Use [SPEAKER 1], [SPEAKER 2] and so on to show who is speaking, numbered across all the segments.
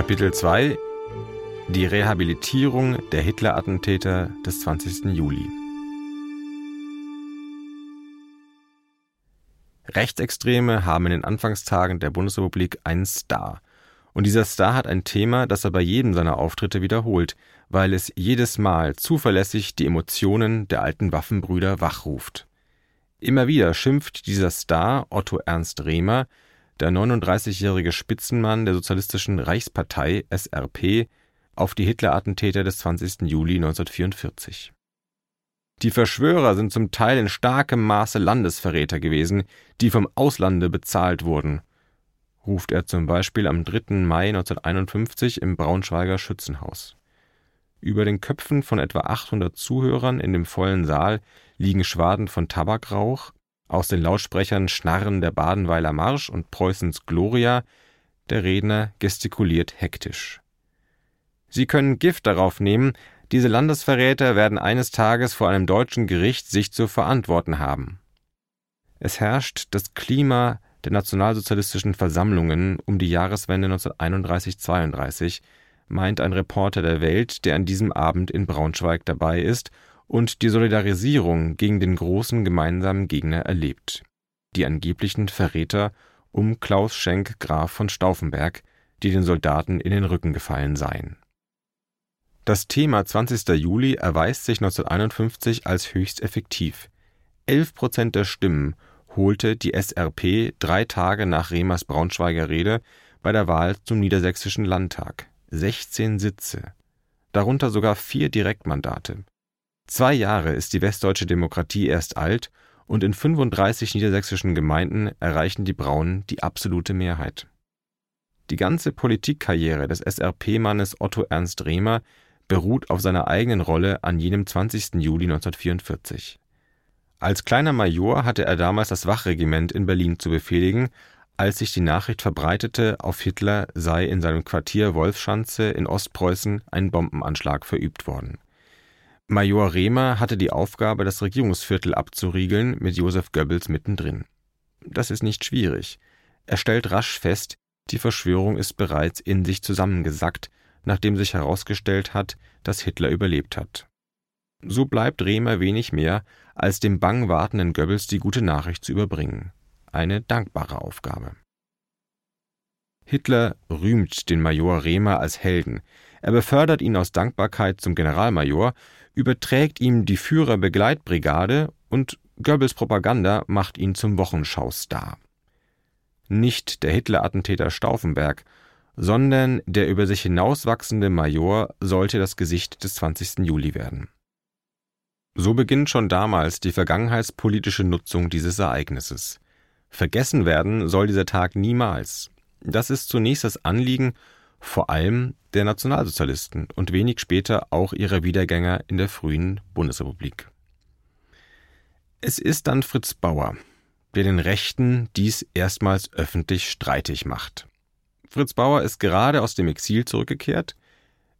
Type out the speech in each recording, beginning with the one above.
[SPEAKER 1] Kapitel 2 Die Rehabilitierung der Hitler-Attentäter des 20. Juli Rechtsextreme haben in den Anfangstagen der Bundesrepublik einen Star. Und dieser Star hat ein Thema, das er bei jedem seiner Auftritte wiederholt, weil es jedes Mal zuverlässig die Emotionen der alten Waffenbrüder wachruft. Immer wieder schimpft dieser Star Otto Ernst Rehmer, der 39-jährige Spitzenmann der Sozialistischen Reichspartei SRP, auf die Hitler-Attentäter des 20. Juli 1944. Die Verschwörer sind zum Teil in starkem Maße Landesverräter gewesen, die vom Auslande bezahlt wurden, ruft er zum Beispiel am 3. Mai 1951 im Braunschweiger Schützenhaus. Über den Köpfen von etwa 800 Zuhörern in dem vollen Saal liegen Schwaden von Tabakrauch, aus den Lautsprechern schnarren der Badenweiler Marsch und Preußens Gloria, der Redner gestikuliert hektisch. Sie können Gift darauf nehmen, diese Landesverräter werden eines Tages vor einem deutschen Gericht sich zu verantworten haben. Es herrscht das Klima der nationalsozialistischen Versammlungen um die Jahreswende 1931-32, meint ein Reporter der Welt, der an diesem Abend in Braunschweig dabei ist und die Solidarisierung gegen den großen gemeinsamen Gegner erlebt, die angeblichen Verräter um Klaus Schenk Graf von Stauffenberg, die den Soldaten in den Rücken gefallen seien. Das Thema 20. Juli erweist sich 1951 als höchst effektiv. Elf Prozent der Stimmen holte die SRP drei Tage nach Remers Braunschweiger Rede bei der Wahl zum Niedersächsischen Landtag 16 Sitze, darunter sogar vier Direktmandate. Zwei Jahre ist die westdeutsche Demokratie erst alt und in 35 niedersächsischen Gemeinden erreichen die Braunen die absolute Mehrheit. Die ganze Politikkarriere des SRP-Mannes Otto Ernst Rehmer beruht auf seiner eigenen Rolle an jenem 20. Juli 1944. Als kleiner Major hatte er damals das Wachregiment in Berlin zu befehligen, als sich die Nachricht verbreitete, auf Hitler sei in seinem Quartier Wolfschanze in Ostpreußen ein Bombenanschlag verübt worden. Major Rehmer hatte die Aufgabe, das Regierungsviertel abzuriegeln, mit Josef Goebbels mittendrin. Das ist nicht schwierig. Er stellt rasch fest, die Verschwörung ist bereits in sich zusammengesackt, nachdem sich herausgestellt hat, dass Hitler überlebt hat. So bleibt Rehmer wenig mehr, als dem bang wartenden Goebbels die gute Nachricht zu überbringen. Eine dankbare Aufgabe. Hitler rühmt den Major Rehmer als Helden. Er befördert ihn aus Dankbarkeit zum Generalmajor, überträgt ihm die Führerbegleitbrigade und Goebbels Propaganda macht ihn zum Wochenschaustar. Nicht der Hitler-Attentäter Stauffenberg, sondern der über sich hinauswachsende Major sollte das Gesicht des 20. Juli werden. So beginnt schon damals die vergangenheitspolitische Nutzung dieses Ereignisses. Vergessen werden soll dieser Tag niemals. Das ist zunächst das Anliegen vor allem der Nationalsozialisten und wenig später auch ihrer Wiedergänger in der frühen Bundesrepublik. Es ist dann Fritz Bauer, der den Rechten dies erstmals öffentlich streitig macht. Fritz Bauer ist gerade aus dem Exil zurückgekehrt.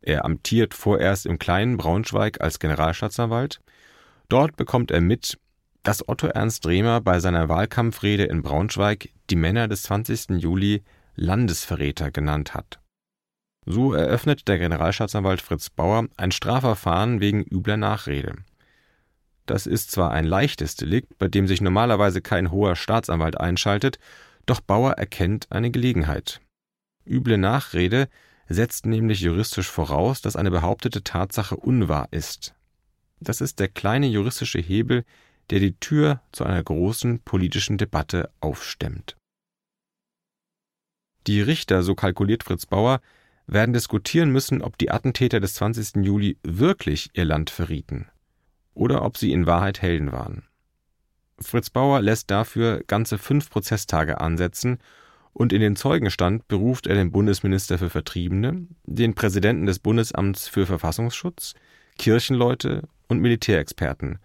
[SPEAKER 1] Er amtiert vorerst im kleinen Braunschweig als Generalstaatsanwalt Dort bekommt er mit, dass Otto Ernst Rehmer bei seiner Wahlkampfrede in Braunschweig die Männer des 20. Juli Landesverräter genannt hat. So eröffnet der Generalstaatsanwalt Fritz Bauer ein Strafverfahren wegen übler Nachrede. Das ist zwar ein leichtes Delikt, bei dem sich normalerweise kein hoher Staatsanwalt einschaltet, doch Bauer erkennt eine Gelegenheit. Üble Nachrede setzt nämlich juristisch voraus, dass eine behauptete Tatsache unwahr ist. Das ist der kleine juristische Hebel, der die Tür zu einer großen politischen Debatte aufstemmt. Die Richter, so kalkuliert Fritz Bauer, werden diskutieren müssen, ob die Attentäter des 20. Juli wirklich ihr Land verrieten oder ob sie in Wahrheit Helden waren. Fritz Bauer lässt dafür ganze fünf Prozesstage ansetzen und in den Zeugenstand beruft er den Bundesminister für Vertriebene, den Präsidenten des Bundesamts für Verfassungsschutz, Kirchenleute und Militärexperten.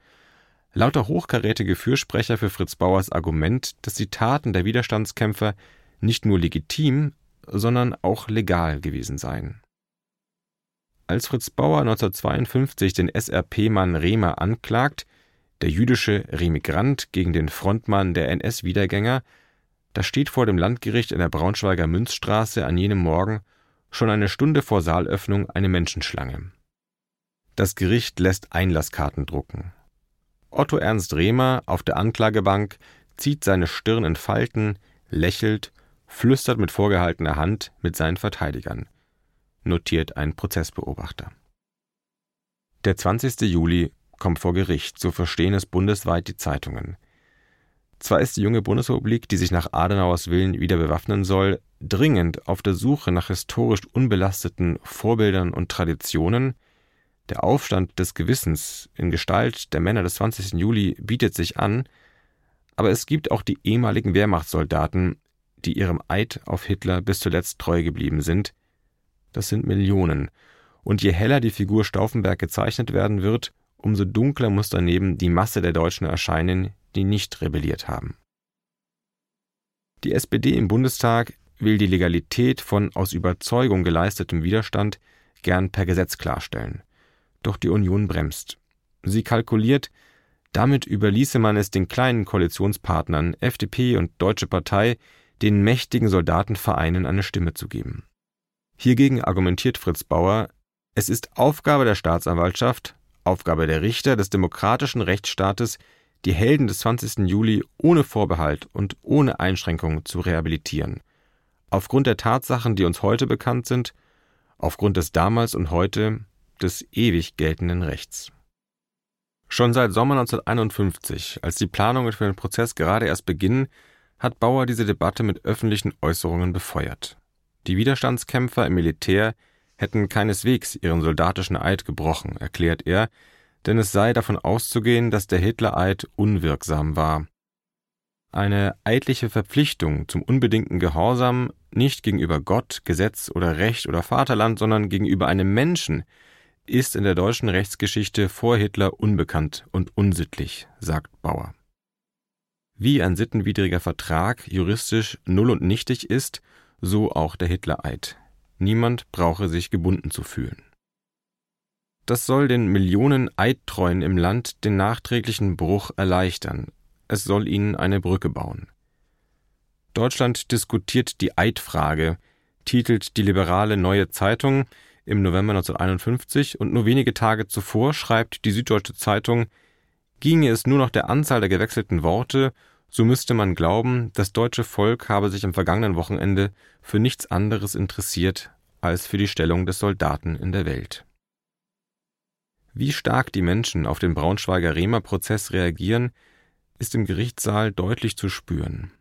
[SPEAKER 1] Lauter hochkarätige Fürsprecher für Fritz Bauers Argument, dass die Taten der Widerstandskämpfer nicht nur legitim, sondern auch legal gewesen seien. Als Fritz Bauer 1952 den SRP-Mann Rehmer anklagt, der jüdische Remigrant gegen den Frontmann der NS-Wiedergänger, da steht vor dem Landgericht in der Braunschweiger Münzstraße an jenem Morgen schon eine Stunde vor Saalöffnung eine Menschenschlange. Das Gericht lässt Einlasskarten drucken. Otto Ernst Rehmer auf der Anklagebank zieht seine Stirn in Falten, lächelt, flüstert mit vorgehaltener Hand mit seinen Verteidigern, notiert ein Prozessbeobachter. Der 20. Juli kommt vor Gericht, so verstehen es bundesweit die Zeitungen. Zwar ist die junge Bundesrepublik, die sich nach Adenauers Willen wieder bewaffnen soll, dringend auf der Suche nach historisch unbelasteten Vorbildern und Traditionen, der Aufstand des Gewissens in Gestalt der Männer des 20. Juli bietet sich an, aber es gibt auch die ehemaligen Wehrmachtssoldaten, die ihrem Eid auf Hitler bis zuletzt treu geblieben sind. Das sind Millionen. Und je heller die Figur Stauffenberg gezeichnet werden wird, umso dunkler muss daneben die Masse der Deutschen erscheinen, die nicht rebelliert haben. Die SPD im Bundestag will die Legalität von aus Überzeugung geleistetem Widerstand gern per Gesetz klarstellen. Doch die Union bremst. Sie kalkuliert, damit überließe man es den kleinen Koalitionspartnern FDP und Deutsche Partei, den mächtigen Soldatenvereinen eine Stimme zu geben. Hiergegen argumentiert Fritz Bauer, es ist Aufgabe der Staatsanwaltschaft, Aufgabe der Richter des demokratischen Rechtsstaates, die Helden des 20. Juli ohne Vorbehalt und ohne Einschränkung zu rehabilitieren. Aufgrund der Tatsachen, die uns heute bekannt sind, aufgrund des damals und heute des ewig geltenden Rechts. Schon seit Sommer 1951, als die Planungen für den Prozess gerade erst beginnen, hat Bauer diese Debatte mit öffentlichen Äußerungen befeuert. Die Widerstandskämpfer im Militär hätten keineswegs ihren soldatischen Eid gebrochen, erklärt er, denn es sei davon auszugehen, dass der Hitlereid unwirksam war. Eine eidliche Verpflichtung zum unbedingten Gehorsam nicht gegenüber Gott, Gesetz oder Recht oder Vaterland, sondern gegenüber einem Menschen, ist in der deutschen Rechtsgeschichte vor Hitler unbekannt und unsittlich, sagt Bauer. Wie ein sittenwidriger Vertrag juristisch null und nichtig ist, so auch der Hitlereid. Niemand brauche sich gebunden zu fühlen. Das soll den Millionen Eidtreuen im Land den nachträglichen Bruch erleichtern. Es soll ihnen eine Brücke bauen. Deutschland diskutiert die Eidfrage, titelt die liberale Neue Zeitung im November 1951 und nur wenige Tage zuvor schreibt die Süddeutsche Zeitung, ginge es nur noch der Anzahl der gewechselten Worte, so müsste man glauben, das deutsche Volk habe sich am vergangenen Wochenende für nichts anderes interessiert als für die Stellung des Soldaten in der Welt. Wie stark die Menschen auf den Braunschweiger Rehmer-Prozess reagieren, ist im Gerichtssaal deutlich zu spüren.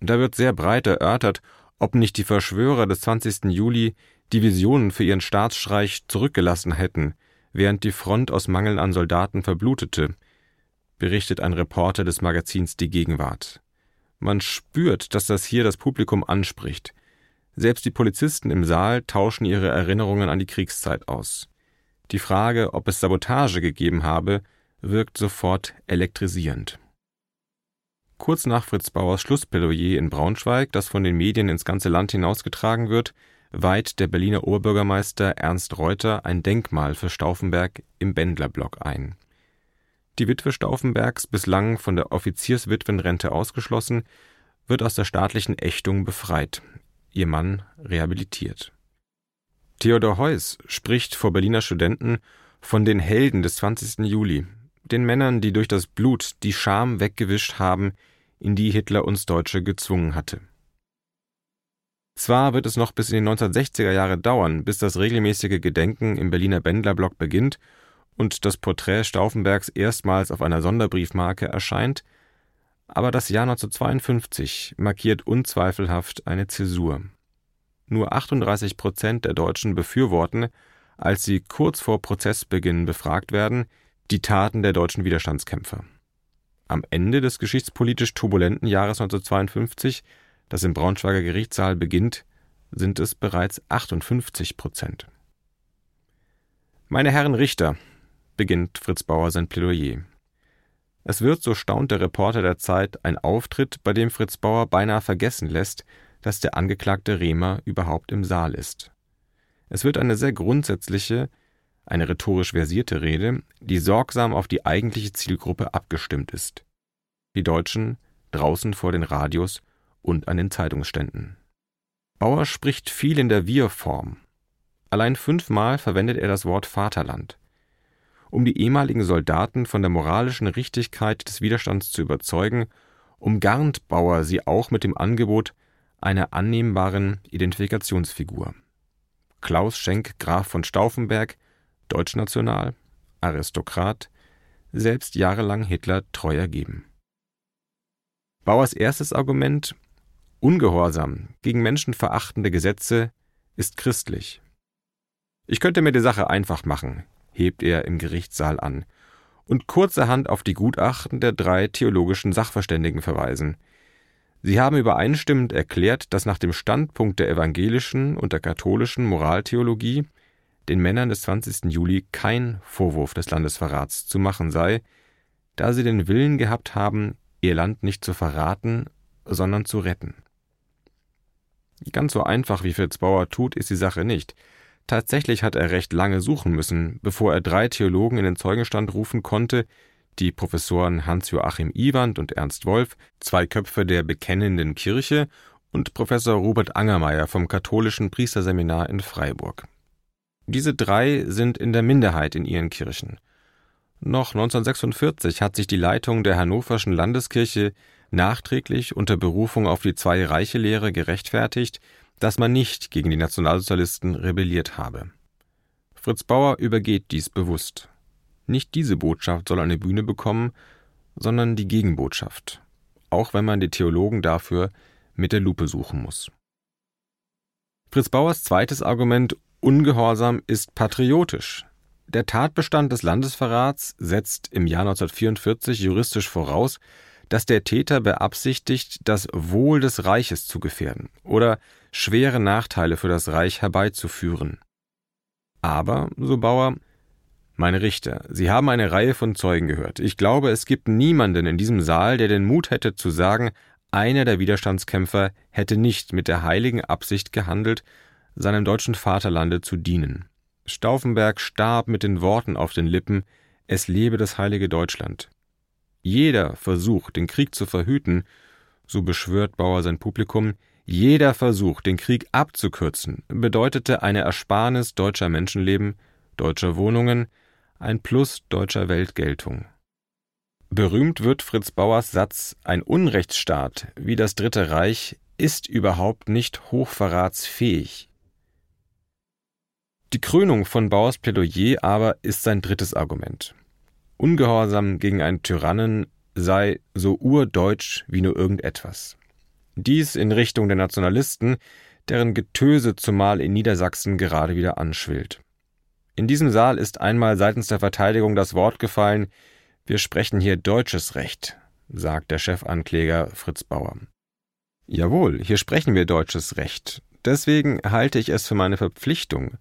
[SPEAKER 1] Da wird sehr breit erörtert, ob nicht die Verschwörer des 20. Juli die Visionen für ihren Staatsstreich zurückgelassen hätten, während die Front aus Mangel an Soldaten verblutete, berichtet ein Reporter des Magazins Die Gegenwart. Man spürt, dass das hier das Publikum anspricht. Selbst die Polizisten im Saal tauschen ihre Erinnerungen an die Kriegszeit aus. Die Frage, ob es Sabotage gegeben habe, wirkt sofort elektrisierend. Kurz nach Fritz Bauers Schlussplädoyer in Braunschweig, das von den Medien ins ganze Land hinausgetragen wird, weiht der Berliner Oberbürgermeister Ernst Reuter ein Denkmal für Stauffenberg im Bendlerblock ein. Die Witwe Stauffenbergs, bislang von der Offizierswitwenrente ausgeschlossen, wird aus der staatlichen Ächtung befreit, ihr Mann rehabilitiert. Theodor Heuss spricht vor Berliner Studenten von den Helden des 20. Juli, den Männern, die durch das Blut die Scham weggewischt haben, in die Hitler uns Deutsche gezwungen hatte. Zwar wird es noch bis in die 1960er Jahre dauern, bis das regelmäßige Gedenken im Berliner Bendlerblock beginnt und das Porträt Stauffenbergs erstmals auf einer Sonderbriefmarke erscheint, aber das Jahr 1952 markiert unzweifelhaft eine Zäsur. Nur 38 Prozent der Deutschen befürworten, als sie kurz vor Prozessbeginn befragt werden, die Taten der deutschen Widerstandskämpfer. Am Ende des geschichtspolitisch turbulenten Jahres 1952, das im Braunschweiger Gerichtssaal beginnt, sind es bereits 58 Prozent. Meine Herren Richter, beginnt Fritz Bauer sein Plädoyer. Es wird, so staunt der Reporter der Zeit, ein Auftritt, bei dem Fritz Bauer beinahe vergessen lässt, dass der Angeklagte Rehmer überhaupt im Saal ist. Es wird eine sehr grundsätzliche, eine rhetorisch versierte Rede, die sorgsam auf die eigentliche Zielgruppe abgestimmt ist. Die Deutschen draußen vor den Radios und an den Zeitungsständen. Bauer spricht viel in der Wir-Form. Allein fünfmal verwendet er das Wort Vaterland. Um die ehemaligen Soldaten von der moralischen Richtigkeit des Widerstands zu überzeugen, umgarnt Bauer sie auch mit dem Angebot einer annehmbaren Identifikationsfigur. Klaus Schenk Graf von Stauffenberg, deutschnational, Aristokrat, selbst jahrelang Hitler treu ergeben. Bauers erstes Argument Ungehorsam gegen menschenverachtende Gesetze ist christlich. Ich könnte mir die Sache einfach machen, hebt er im Gerichtssaal an, und kurzerhand auf die Gutachten der drei theologischen Sachverständigen verweisen. Sie haben übereinstimmend erklärt, dass nach dem Standpunkt der evangelischen und der katholischen Moraltheologie den Männern des 20. Juli kein Vorwurf des Landesverrats zu machen sei, da sie den Willen gehabt haben, ihr Land nicht zu verraten, sondern zu retten. Ganz so einfach wie Fritz Bauer tut, ist die Sache nicht. Tatsächlich hat er recht lange suchen müssen, bevor er drei Theologen in den Zeugenstand rufen konnte, die Professoren Hans-Joachim Iwand und Ernst Wolf, zwei Köpfe der bekennenden Kirche, und Professor Robert Angermeier vom katholischen Priesterseminar in Freiburg. Diese drei sind in der Minderheit in ihren Kirchen. Noch 1946 hat sich die Leitung der Hannoverschen Landeskirche nachträglich unter Berufung auf die Zwei-Reiche-Lehre gerechtfertigt, dass man nicht gegen die Nationalsozialisten rebelliert habe. Fritz Bauer übergeht dies bewusst. Nicht diese Botschaft soll eine Bühne bekommen, sondern die Gegenbotschaft, auch wenn man die Theologen dafür mit der Lupe suchen muss. Fritz Bauers zweites Argument Ungehorsam ist patriotisch. Der Tatbestand des Landesverrats setzt im Jahr 1944 juristisch voraus, dass der Täter beabsichtigt, das Wohl des Reiches zu gefährden oder schwere Nachteile für das Reich herbeizuführen. Aber, so Bauer, meine Richter, Sie haben eine Reihe von Zeugen gehört. Ich glaube, es gibt niemanden in diesem Saal, der den Mut hätte zu sagen, einer der Widerstandskämpfer hätte nicht mit der heiligen Absicht gehandelt, seinem deutschen Vaterlande zu dienen. Stauffenberg starb mit den Worten auf den Lippen Es lebe das heilige Deutschland. Jeder Versuch, den Krieg zu verhüten, so beschwört Bauer sein Publikum, jeder Versuch, den Krieg abzukürzen, bedeutete eine Ersparnis deutscher Menschenleben, deutscher Wohnungen, ein Plus deutscher Weltgeltung. Berühmt wird Fritz Bauers Satz Ein Unrechtsstaat wie das Dritte Reich ist überhaupt nicht hochverratsfähig. Die Krönung von Bauers Plädoyer aber ist sein drittes Argument. Ungehorsam gegen einen Tyrannen sei so urdeutsch wie nur irgendetwas. Dies in Richtung der Nationalisten, deren Getöse zumal in Niedersachsen gerade wieder anschwillt. In diesem Saal ist einmal seitens der Verteidigung das Wort gefallen, wir sprechen hier deutsches Recht, sagt der Chefankläger Fritz Bauer. Jawohl, hier sprechen wir deutsches Recht. Deswegen halte ich es für meine Verpflichtung,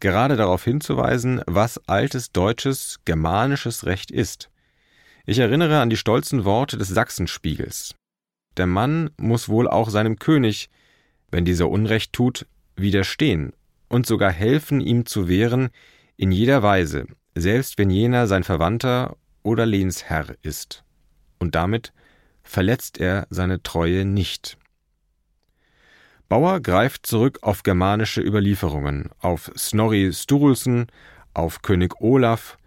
[SPEAKER 1] gerade darauf hinzuweisen, was altes deutsches, germanisches Recht ist. Ich erinnere an die stolzen Worte des Sachsenspiegels. Der Mann muss wohl auch seinem König, wenn dieser Unrecht tut, widerstehen und sogar helfen, ihm zu wehren, in jeder Weise, selbst wenn jener sein Verwandter oder Lehnsherr ist. Und damit verletzt er seine Treue nicht. Bauer greift zurück auf germanische Überlieferungen, auf Snorri Sturluson, auf König Olaf,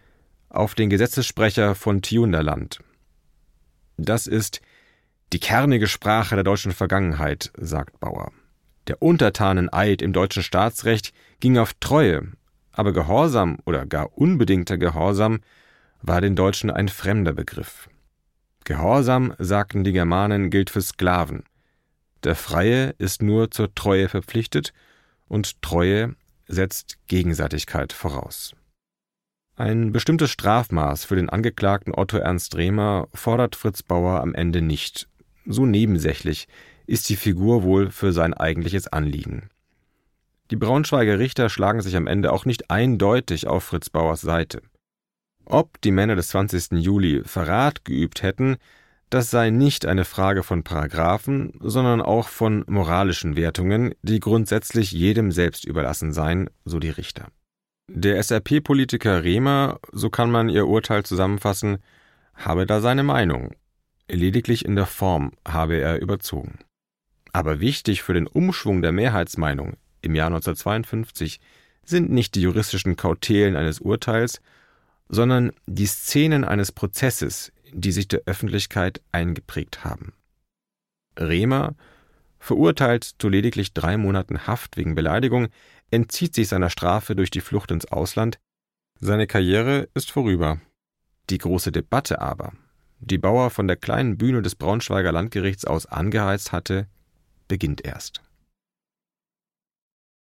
[SPEAKER 1] auf den Gesetzessprecher von Tiunderland. Das ist die kernige Sprache der deutschen Vergangenheit, sagt Bauer. Der Untertaneneid im deutschen Staatsrecht ging auf Treue, aber Gehorsam oder gar unbedingter Gehorsam war den Deutschen ein fremder Begriff. Gehorsam, sagten die Germanen, gilt für Sklaven. Der Freie ist nur zur Treue verpflichtet und Treue setzt Gegenseitigkeit voraus. Ein bestimmtes Strafmaß für den Angeklagten Otto Ernst Rehmer fordert Fritz Bauer am Ende nicht. So nebensächlich ist die Figur wohl für sein eigentliches Anliegen. Die Braunschweiger Richter schlagen sich am Ende auch nicht eindeutig auf Fritz Bauers Seite. Ob die Männer des 20. Juli Verrat geübt hätten, das sei nicht eine Frage von Paragraphen, sondern auch von moralischen Wertungen, die grundsätzlich jedem selbst überlassen seien, so die Richter. Der SRP-Politiker Rehmer, so kann man ihr Urteil zusammenfassen, habe da seine Meinung. Lediglich in der Form habe er überzogen. Aber wichtig für den Umschwung der Mehrheitsmeinung im Jahr 1952 sind nicht die juristischen Kautelen eines Urteils, sondern die Szenen eines Prozesses, die sich der Öffentlichkeit eingeprägt haben. Rehmer, verurteilt zu lediglich drei Monaten Haft wegen Beleidigung, entzieht sich seiner Strafe durch die Flucht ins Ausland. Seine Karriere ist vorüber. Die große Debatte aber, die Bauer von der kleinen Bühne des Braunschweiger Landgerichts aus angeheizt hatte, beginnt erst.